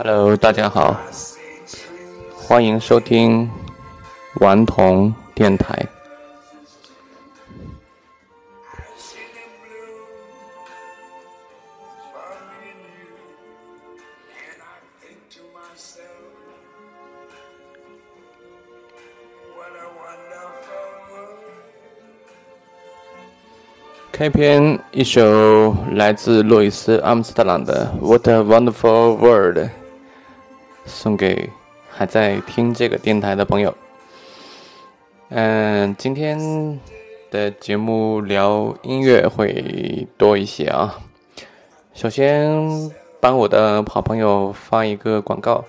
Hello，大家好，欢迎收听顽童电台。开篇一首来自路易斯·阿姆斯特朗的《What a Wonderful World》，送给还在听这个电台的朋友。嗯，今天的节目聊音乐会多一些啊。首先帮我的好朋友发一个广告，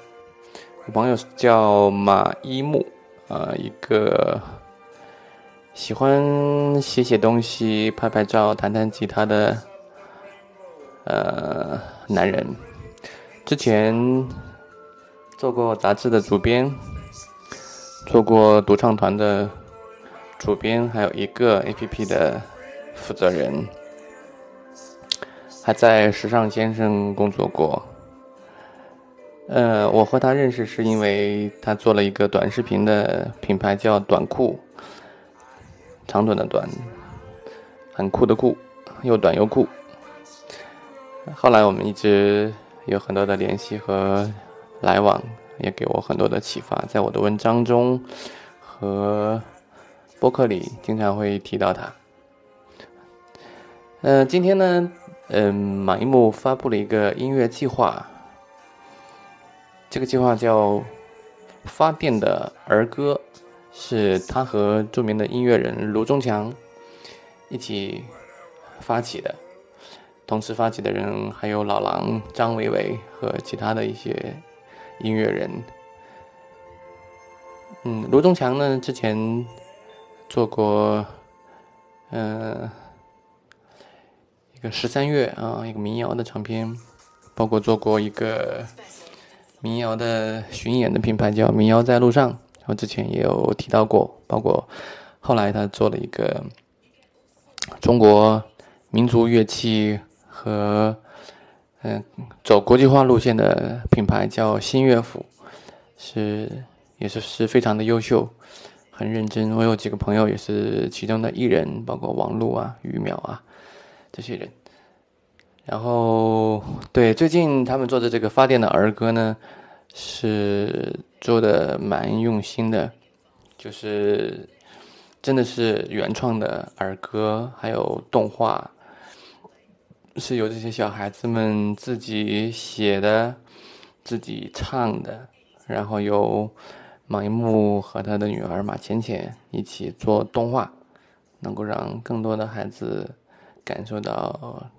我朋友叫马一木，啊，一个。喜欢写写东西、拍拍照、弹弹吉他的呃男人，之前做过杂志的主编，做过独唱团的主编，还有一个 APP 的负责人，还在时尚先生工作过。呃，我和他认识是因为他做了一个短视频的品牌，叫短裤。长短的短，很酷的酷，又短又酷。后来我们一直有很多的联系和来往，也给我很多的启发。在我的文章中和博客里，经常会提到他。嗯，今天呢，嗯，马一木发布了一个音乐计划，这个计划叫《发电的儿歌》。是他和著名的音乐人卢中强一起发起的，同时发起的人还有老狼张伟伟和其他的一些音乐人。嗯，卢中强呢之前做过，嗯，一个十三月啊，一个民谣的唱片，包括做过一个民谣的巡演的品牌叫民谣在路上。我之前也有提到过，包括后来他做了一个中国民族乐器和嗯走国际化路线的品牌，叫新乐府，是也是是非常的优秀，很认真。我有几个朋友也是其中的艺人，包括王璐啊、于淼啊这些人。然后对最近他们做的这个发电的儿歌呢。是做的蛮用心的，就是真的是原创的儿歌，还有动画，是由这些小孩子们自己写的、自己唱的，然后由马一木和他的女儿马浅浅一起做动画，能够让更多的孩子感受到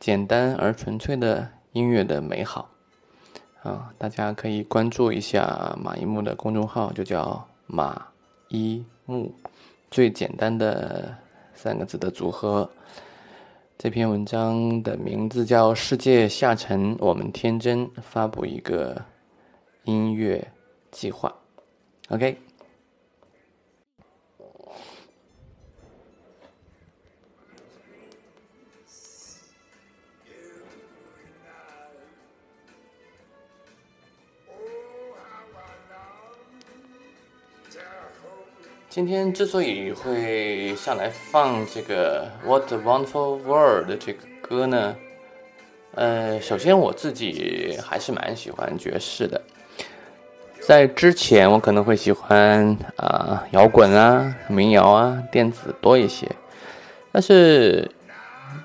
简单而纯粹的音乐的美好。啊，大家可以关注一下马一木的公众号，就叫马一木，最简单的三个字的组合。这篇文章的名字叫《世界下沉，我们天真》，发布一个音乐计划。OK。今天之所以会上来放这个《What a Wonderful World》这个歌呢，呃，首先我自己还是蛮喜欢爵士的。在之前，我可能会喜欢啊摇滚啊、民谣啊、电子多一些，但是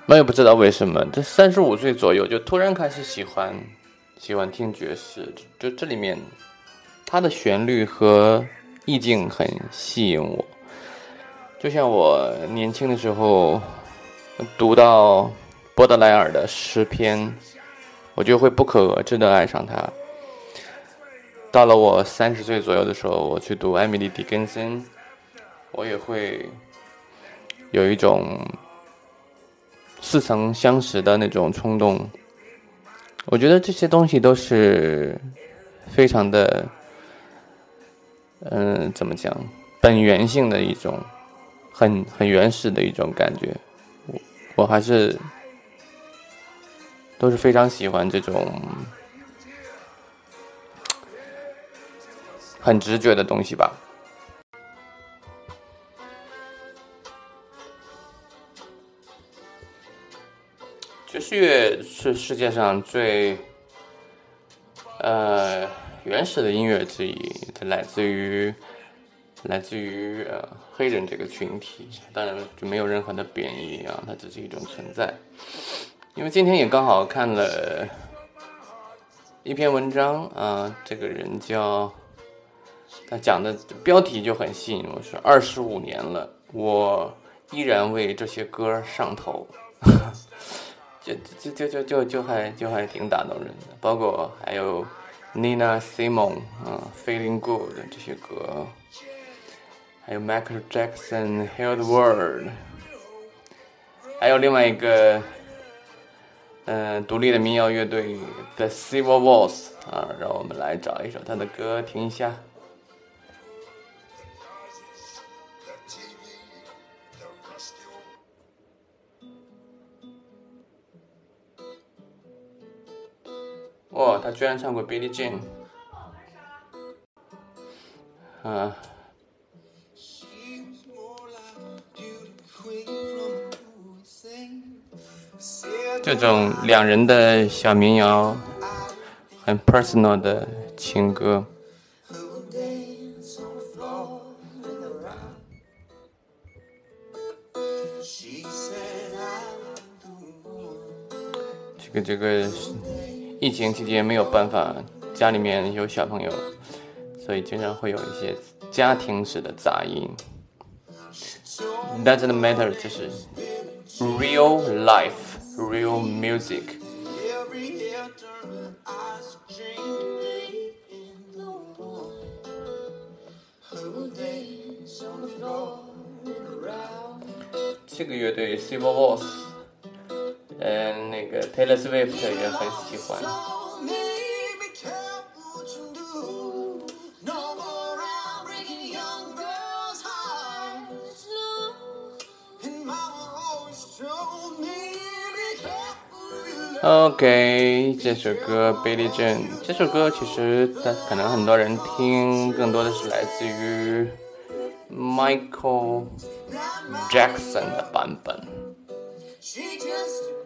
我也不知道为什么，这三十五岁左右就突然开始喜欢喜欢听爵士，就这里面它的旋律和。意境很吸引我，就像我年轻的时候读到波德莱尔的诗篇，我就会不可遏制的爱上他。到了我三十岁左右的时候，我去读艾米丽·狄更森，我也会有一种似曾相识的那种冲动。我觉得这些东西都是非常的。嗯，怎么讲？本源性的一种，很很原始的一种感觉，我我还是都是非常喜欢这种很直觉的东西吧。爵士乐是世界上最呃原始的音乐之一，它来自于来自于呃黑人这个群体，当然就没有任何的贬义啊，它只是一种存在。因为今天也刚好看了一篇文章啊，这个人叫他讲的标题就很吸引我，说二十五年了，我依然为这些歌上头，就就就就就就还就还挺打动人的。包括还有 Nina Simon 啊，Feeling Good 这些歌，还有 Michael Jackson Heal the World，还有另外一个。嗯，独立的民谣乐队 The Civil Wars 啊，让我们来找一首他的歌听一下。哦，他居然唱过 Billie Jean，啊。这种两人的小民谣，很 personal 的情歌。这个这个疫情期间没有办法，家里面有小朋友，所以经常会有一些家庭式的杂音。Doesn't matter，就是 real life。real music. 这个乐队 Civil Wars，嗯，那个 Taylor Swift 也很喜欢。OK，这首歌《Billie Jean》这首歌其实，可能很多人听更多的是来自于 Michael Jackson 的版本。She just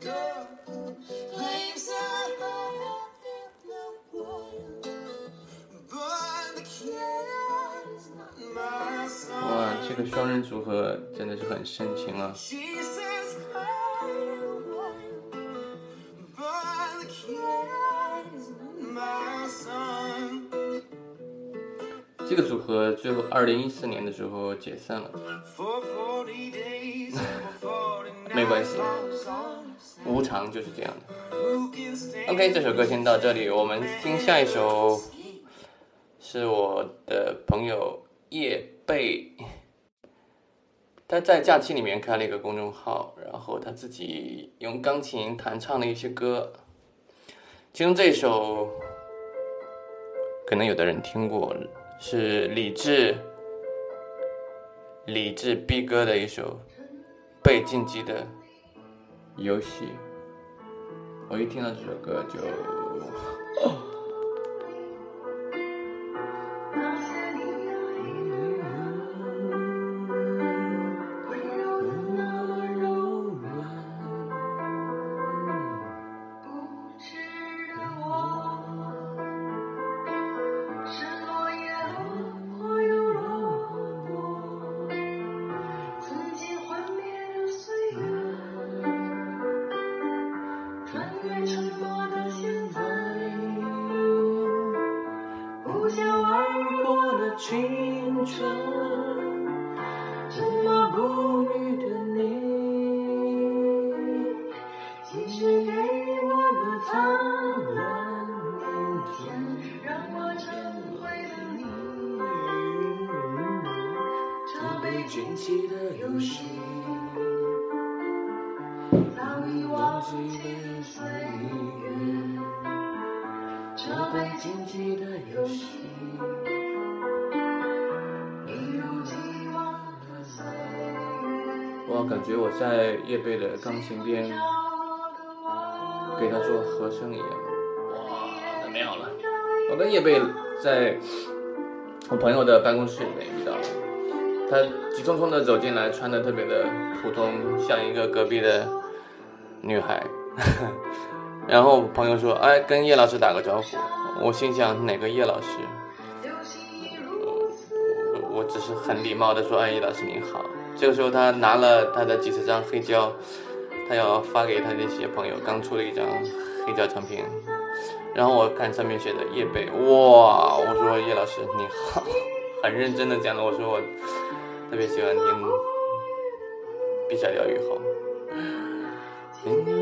哇，这个双人组合真的是很深情啊！这个组合最后二零一四年的时候解散了，没关系，无常就是这样的。OK，这首歌先到这里，我们听下一首，是我的朋友叶贝，他在假期里面开了一个公众号，然后他自己用钢琴弹唱了一些歌，其中这首，可能有的人听过。是李志，李志 B 哥的一首《被禁忌的游戏》，我一听到这首歌就。我感觉我在叶贝的钢琴边给他做和声一样，哇，太美好了！我跟叶贝在我朋友的办公室里面遇到了，他急匆匆的走进来，穿的特别的普通，像一个隔壁的女孩。然后朋友说：“哎，跟叶老师打个招呼。”我心想：“哪个叶老师？”我只是很礼貌的说：“哎，叶老师您好。”这个时候他拿了他的几十张黑胶，他要发给他那些朋友，刚出了一张黑胶唱片。然后我看上面写的叶贝，哇！我说叶老师你好，很认真的讲的。我说我特别喜欢听《笔下疗愈后》。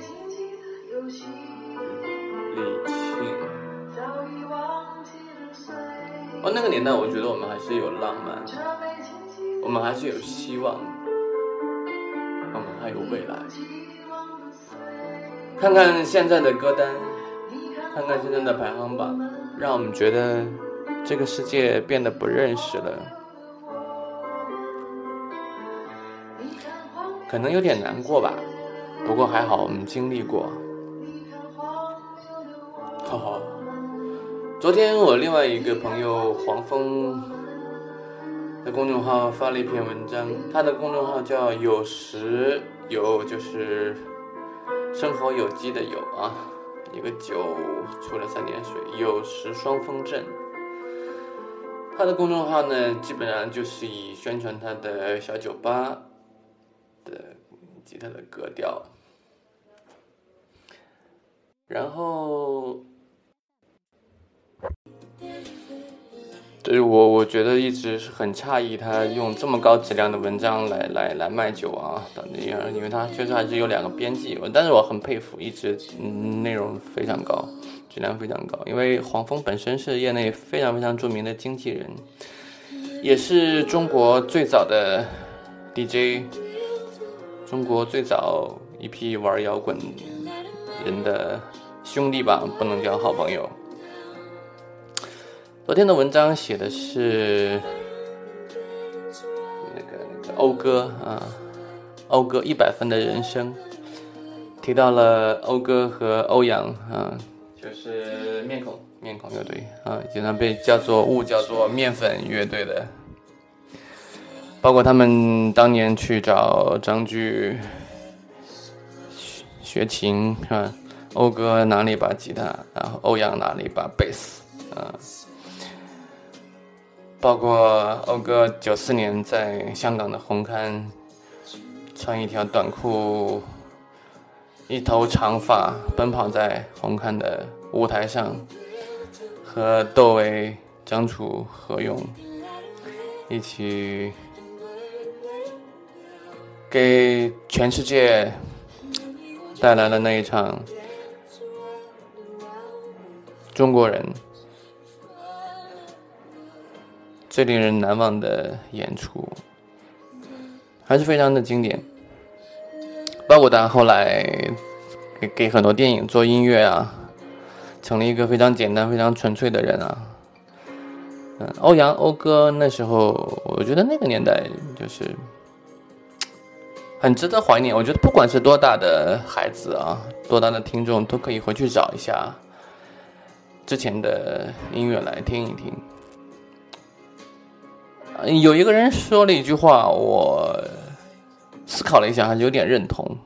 那个年代我觉得我们还是有浪漫，我们还是有希望，我们还有未来。看看现在的歌单，看看现在的排行榜，让我们觉得这个世界变得不认识了。可能有点难过吧，不过还好我们经历过。哈哈，昨天我另外一个朋友黄蜂的公众号发了一篇文章，他的公众号叫“有时有”，就是生活有机的“有”啊，一个九出了三点水，有时双峰镇。他的公众号呢，基本上就是以宣传他的小酒吧。的吉他的格调，然后，对我我觉得一直是很诧异，他用这么高质量的文章来来来卖酒啊，等那样，因为他确实还是有两个编辑，但是我很佩服，一直内容非常高，质量非常高，因为黄蜂本身是业内非常非常著名的经纪人，也是中国最早的 DJ。中国最早一批玩摇滚人的兄弟吧，不能叫好朋友。昨天的文章写的是那个那个讴歌啊，讴歌一百分的人生，提到了讴歌和欧阳啊，就是面孔面孔乐队啊，经常被叫做误叫做面粉乐队的。包括他们当年去找张炬学学琴是吧？讴歌拿了一把吉他，然后欧阳拿了一把贝斯啊。包括讴歌九四年在香港的红磡，穿一条短裤，一头长发奔跑在红磡的舞台上，和窦唯、张楚、何勇一起。给全世界带来了那一场中国人最令人难忘的演出，还是非常的经典。包括他后来给给很多电影做音乐啊，成了一个非常简单、非常纯粹的人啊。嗯，欧阳欧哥那时候，我觉得那个年代就是。很值得怀念，我觉得不管是多大的孩子啊，多大的听众，都可以回去找一下之前的音乐来听一听。有一个人说了一句话，我思考了一下，还是有点认同。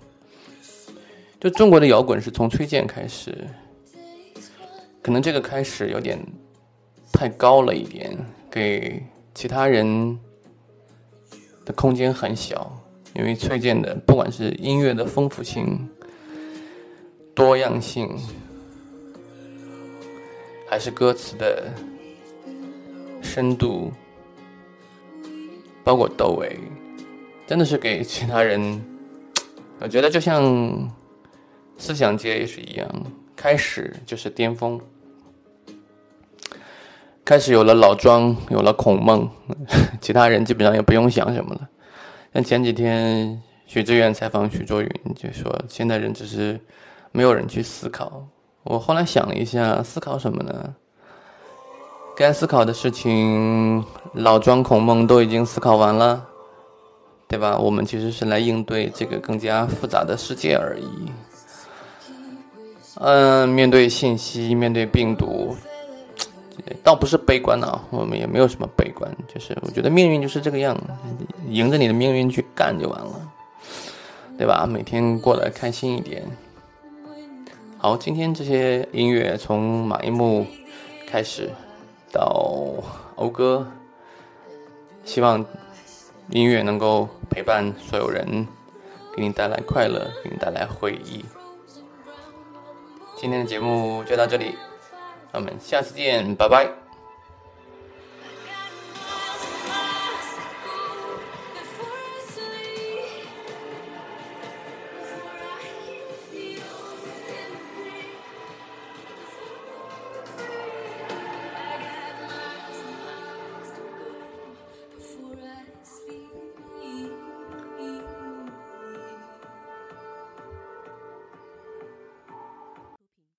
就中国的摇滚是从崔健开始，可能这个开始有点太高了一点，给其他人的空间很小。因为崔健的不管是音乐的丰富性、多样性，还是歌词的深度，包括窦唯，真的是给其他人，我觉得就像思想界也是一样，开始就是巅峰。开始有了老庄，有了孔孟，其他人基本上也不用想什么了。像前几天许志远采访许卓云，就说现在人只是没有人去思考。我后来想了一下，思考什么呢？该思考的事情，老庄、孔孟都已经思考完了，对吧？我们其实是来应对这个更加复杂的世界而已。嗯，面对信息，面对病毒。倒不是悲观啊，我们也没有什么悲观，就是我觉得命运就是这个样，迎着你的命运去干就完了，对吧？每天过得开心一点。好，今天这些音乐从马一木开始到讴歌，希望音乐能够陪伴所有人，给你带来快乐，给你带来回忆。今天的节目就到这里。我们下次见，拜拜。